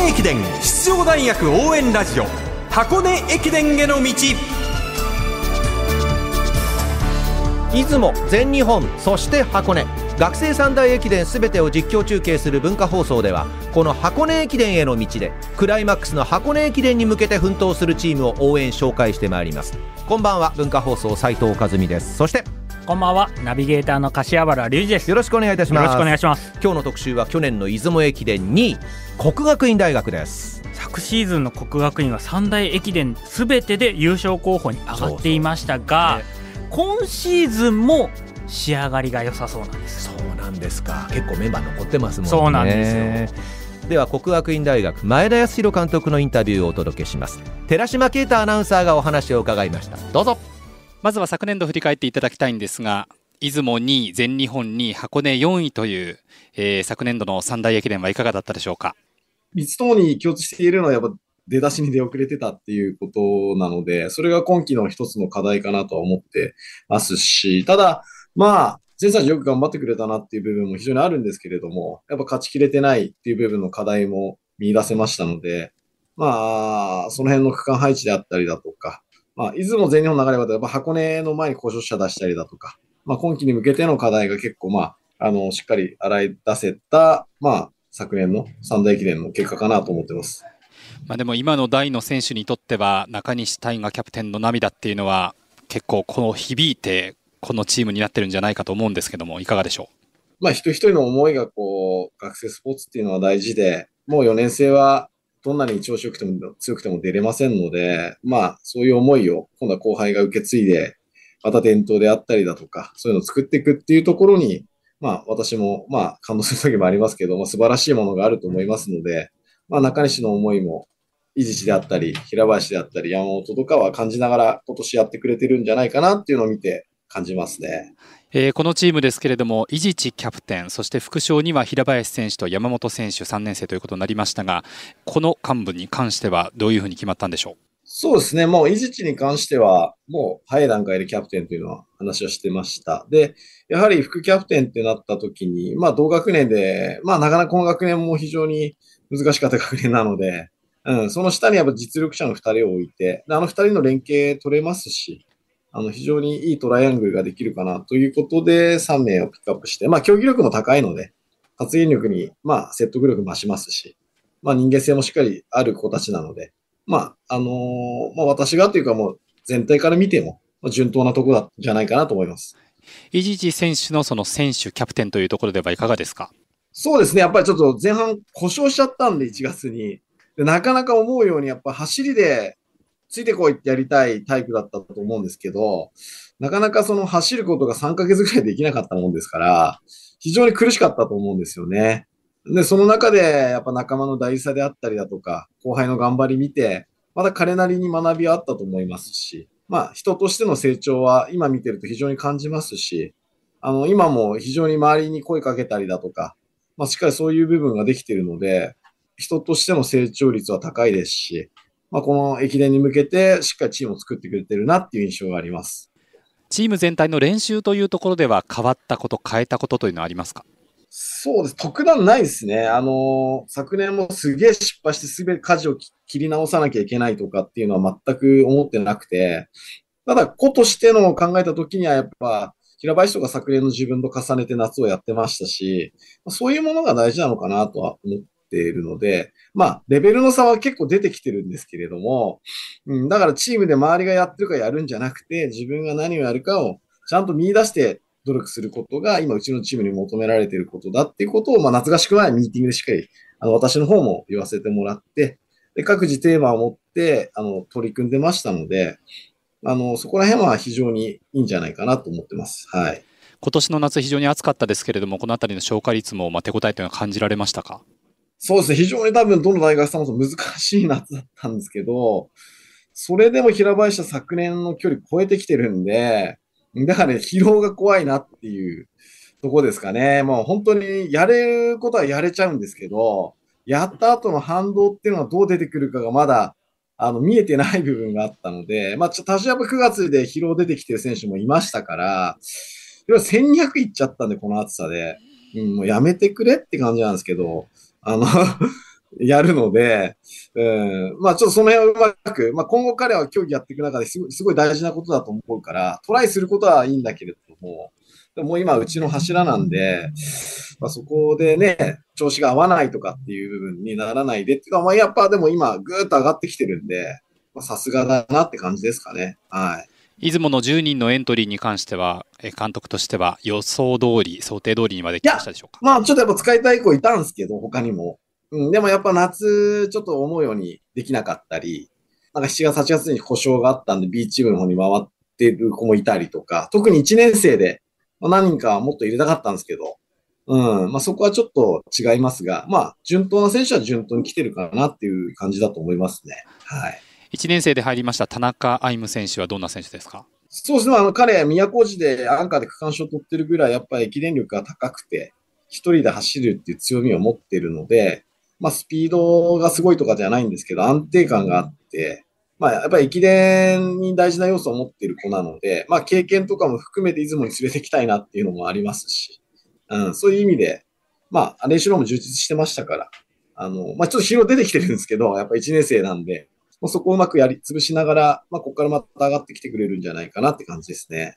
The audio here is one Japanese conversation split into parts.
根駅伝出場大学応援ラジオ箱根駅伝への道。出雲全日本そして箱根。学生三大駅伝すべてを実況中継する文化放送ではこの箱根駅伝への道でクライマックスの箱根駅伝に向けて奮闘するチームを応援紹介してまいります。こんばんは文化放送斉藤和美です。そしてこんばんは。ナビゲーターの柏原隆二です。よろしくお願いいたします。よろしくお願いします。今日の特集は去年の出雲駅伝2位国学院大学です。昨シーズンの国学院は三大駅伝すべてで優勝候補に上がっていましたが今シーズンも仕上がりが良さそうなんです。そうなんですか。結構メンバー残ってますもんね。そうなんですよ。では国学院大学前田康弘監督のインタビューをお届けします。寺島啓太アナウンサーがお話を伺いました。どうぞまずは昨年度振り返っていただきたいんですが出雲2位全日本2位箱根4位という、えー、昨年度の三大駅伝はいかがだったでしょうか？3つともに共通しているのはやっぱ出だしに出遅れてたっていうことなので、それが今季の一つの課題かなとは思ってますし、ただ、まあ、前歳よく頑張ってくれたなっていう部分も非常にあるんですけれども、やっぱ勝ちきれてないっていう部分の課題も見出せましたので、まあ、その辺の区間配置であったりだとか、まあ、出雲全日本の流れはやっぱ箱根の前に故障者出したりだとか、まあ、今季に向けての課題が結構、まあ、あの、しっかり洗い出せた、まあ、昨年の三大駅伝の結果かなと思ってます。まあ、でも今の大の選手にとっては中西大河キャプテンの涙っていうのは結構この響いてこのチームになってるんじゃないかと思うんですけどもいかがでしょう？まあ一人一人の思いがこう学生スポーツっていうのは大事でもう4年生はどんなに調子よくても強くても出れませんので、まあそういう思いを今度は後輩が受け継いで、また伝統であったりだとか、そういうのを作っていくっていうところに、まあ私もまあ感動する時もありますけど、まあ、素晴らしいものがあると思いますので、まあ中西の思いも伊地知であったり、平林であったり、山本とかは感じながら今年やってくれてるんじゃないかなっていうのを見て感じますね。えー、このチームですけれども、伊地知キャプテン、そして副将には平林選手と山本選手3年生ということになりましたが、この幹部に関してはどういうふうに決まったんでしょう？そうですね。もう、伊地知に関しては、もう早い段階でキャプテンというのは話をしてました。で、やはり副キャプテンってなった時に、まあ同学年で、まあなかなかこの学年も非常に難しかった学年なので、うん、その下にやっぱ実力者の2人を置いて、あの2人の連携取れますし、あの非常にいいトライアングルができるかなということで3名をピックアップして、まあ競技力も高いので、発言力にまあ説得力増しますし、まあ人間性もしっかりある子たちなので、まああのー、まあ私がというかもう全体から見ても、順当なところじゃないかなと思います。伊地知選手のその選手、キャプテンというところではいかがですか？そうですね。やっぱりちょっと前半故障しちゃったんで、1月に。でなかなか思うようにやっぱ走りでついてこいってやりたいタイプだったと思うんですけど、なかなかその走ることが3ヶ月ぐらいできなかったもんですから、非常に苦しかったと思うんですよね。で、その中でやっぱ仲間の大事さであったりだとか、後輩の頑張り見て、まだ彼なりに学びはあったと思いますし、まあ人としての成長は今見てると非常に感じますし、あの、今も非常に周りに声かけたりだとか、まあしっかりそういう部分ができているので、人としての成長率は高いですし、まあ、この駅伝に向けてしっかりチームを作ってくれてるなっていう印象があります。チーム全体の練習というところでは変わったこと、変えたことというのはありますか？そうです。特段ないですね。あの、昨年もすげえ失敗してすべて舵を切り直さなきゃいけないとかっていうのは全く思ってなくて、ただ、子としての考えた時にはやっぱ、平林とか昨年の自分と重ねて夏をやってましたし、そういうものが大事なのかなとは思っているので、まあ、レベルの差は結構出てきてるんですけれども、うん、だからチームで周りがやってるかやるんじゃなくて、自分が何をやるかをちゃんと見出して努力することが、今うちのチームに求められていることだっていうことを、まあ、夏合宿前ミーティングでしっかり、あの、私の方も言わせてもらって、で、各自テーマを持って、あの、取り組んでましたので、あの、そこら辺は非常にいいんじゃないかなと思ってます。はい。今年の夏非常に暑かったですけれども、このあたりの消化率も、まあ、手応えというのは感じられましたか？そうですね。非常に多分どの大学さんも難しい夏だったんですけど、それでも平林は昨年の距離超えてきてるんで、だからね、疲労が怖いなっていうとこですかね。もう本当にやれることはやれちゃうんですけど、やった後の反動っていうのはどう出てくるかがまだ、あの、見えてない部分があったので、まあ、ちょっと多少やっぱ9月で疲労出てきてる選手もいましたから、要は1200いっちゃったんで、この暑さで。うん、もうやめてくれって感じなんですけど、あの やるので、うん、まあちょっとその辺をうまく、まあ今後彼は競技やっていく中ですごいすごい大事なことだと思うから、トライすることはいいんだけれども、でもう今うちの柱なんで、まあそこでね、調子が合わないとかっていう部分にならないでっていうか、まあやっぱでも今ぐーっと上がってきてるんで、まさすがだなって感じですかね。はい。出雲の10人のエントリーに関しては、え監督としては予想通り、想定通りにまで来ましたでしょうか？まあちょっとやっぱ使いたい子いたんですけど、他にも。うん、でもやっぱ夏、ちょっと思うようにできなかったり、なんか7月、8月に故障があったんで B チームの方に回ってる子もいたりとか、特に1年生で、まあ、何人かはもっと入れたかったんですけど、うん、まあそこはちょっと違いますが、まあ順当な選手は順当に来てるかなっていう感じだと思いますね。はい。1年生で入りました田中歩夢選手はどんな選手ですか？そうですね。あの、彼、宮古路でアンカーで区間賞を取ってるぐらい、やっぱり駅伝力が高くて、一人で走るっていう強みを持ってるので、まあ、スピードがすごいとかじゃないんですけど、安定感があって、まあ、やっぱり駅伝に大事な要素を持っている子なので、まあ、経験とかも含めて出雲に連れてきたいなっていうのもありますし、うん、そういう意味で、まあ、練習量も充実してましたから、あの、まあ、ちょっと疲労出てきてるんですけど、やっぱ1年生なんで、まあそこをうまくやり潰しながら、まあ、ここからまた上がってきてくれるんじゃないかなって感じですね。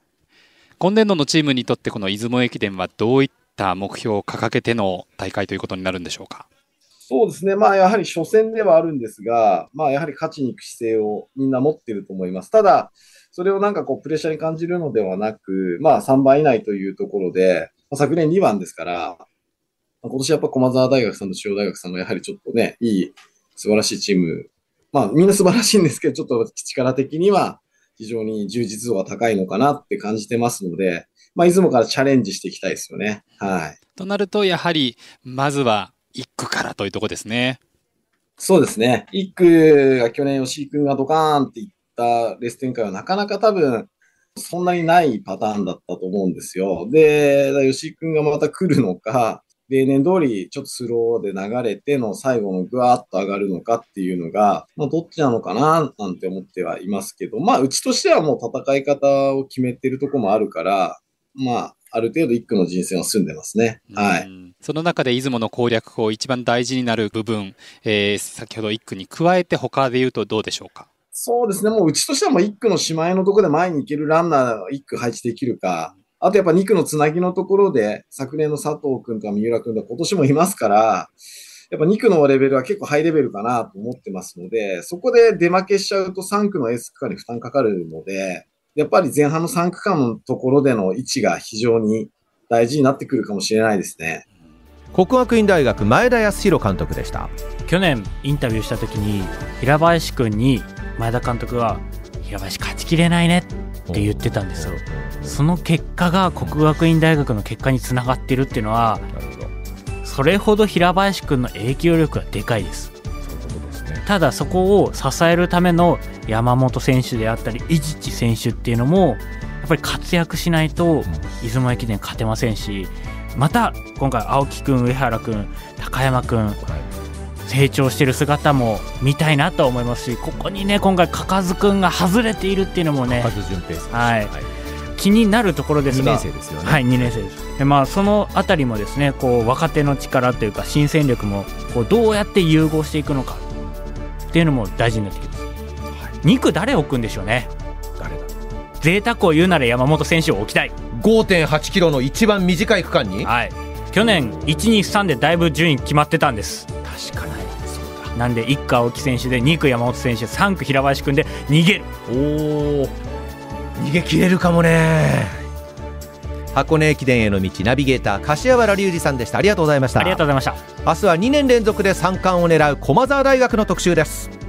今年度のチームにとってこの出雲駅伝はどういった目標を掲げての大会ということになるんでしょうか？そうですね。まあ、やはり初戦ではあるんですが、まあ、やはり勝ちに行く姿勢をみんな持ってると思います。ただ、それをなんかこう、プレッシャーに感じるのではなく、まあ、3番以内というところで、まあ、昨年2番ですから、まあ今年やっぱ駒澤大学さんと中央大学さんがやはりちょっとね、いい、素晴らしいチーム。まあ、みんな素晴らしいんですけど、ちょっと力的には非常に充実度が高いのかなって感じてますので、まあ、出雲からチャレンジしていきたいですよね。はい。となるとやはりまずは1区からというところですね。そうですね。一区が去年吉井君がドカーンっていったレース展開はなかなか多分、そんなにないパターンだったと思うんですよ。で、吉井君がまた来るのか、例年通りちょっとスローで流れての最後のぐわーっと上がるのかっていうのが、まあ、どっちなのかななんて思ってはいますけど、まあ、うちとしてはもう戦い方を決めてるとこもあるから、まあ、ある程度一区の人選は済んでますね。はい。うんその中で出雲の攻略法一番大事になる部分、えー先ほど1区に加えて他で言うとどうでしょうか？そうですね。もううちとしてはもう1区のしまいのところで前に行けるランナーを1区配置できるか。あとやっぱ2区のつなぎのところで、昨年の佐藤君とか三浦君とか今年もいますから、やっぱ2区のレベルは結構ハイレベルかなと思ってますので、そこで出負けしちゃうと3区のエース区間に負担かかるので、やっぱり前半の3区間のところでの位置が非常に大事になってくるかもしれないですね。国学院大学前田康弘監督でした去年インタビューした時に平林くんに前田監督が「平林勝ちきれないね」って言ってたんですよ。その結果が国学院大学の結果につながってるっていうのはそれほど平林くんの影響力はでかいです。ただそこを支えるための山本選手であったり伊地知選手っていうのもやっぱり活躍しないと出雲駅伝勝てませんしまた今回青木くん上原くん高山くん成長してる姿も見たいなと思いますしここにね今回かかずくんが外れているっていうのもねカズ順平選手はい気になるところです2が年生ですよねはい、2年生です。でまあ、そのあたりもですね、こう若手の力というか新戦力もこうどうやって融合していくのかっていうのも大事になってきます。2区誰置くんでしょうね。誰だ？贅沢を言うなら山本選手を置きたい。5.8キロの一番短い区間に？はい。去年1、2、3でだいぶ順位決まってたんです。確かになんで1区青木選手で2区山本選手3区平林君で逃げる。おお逃げ切れるかもね。箱根駅伝への道ナビゲーター柏原隆二さんでした。ありがとうございました。ありがとうございました。明日は2年連続で三冠を狙う駒澤大学の特集です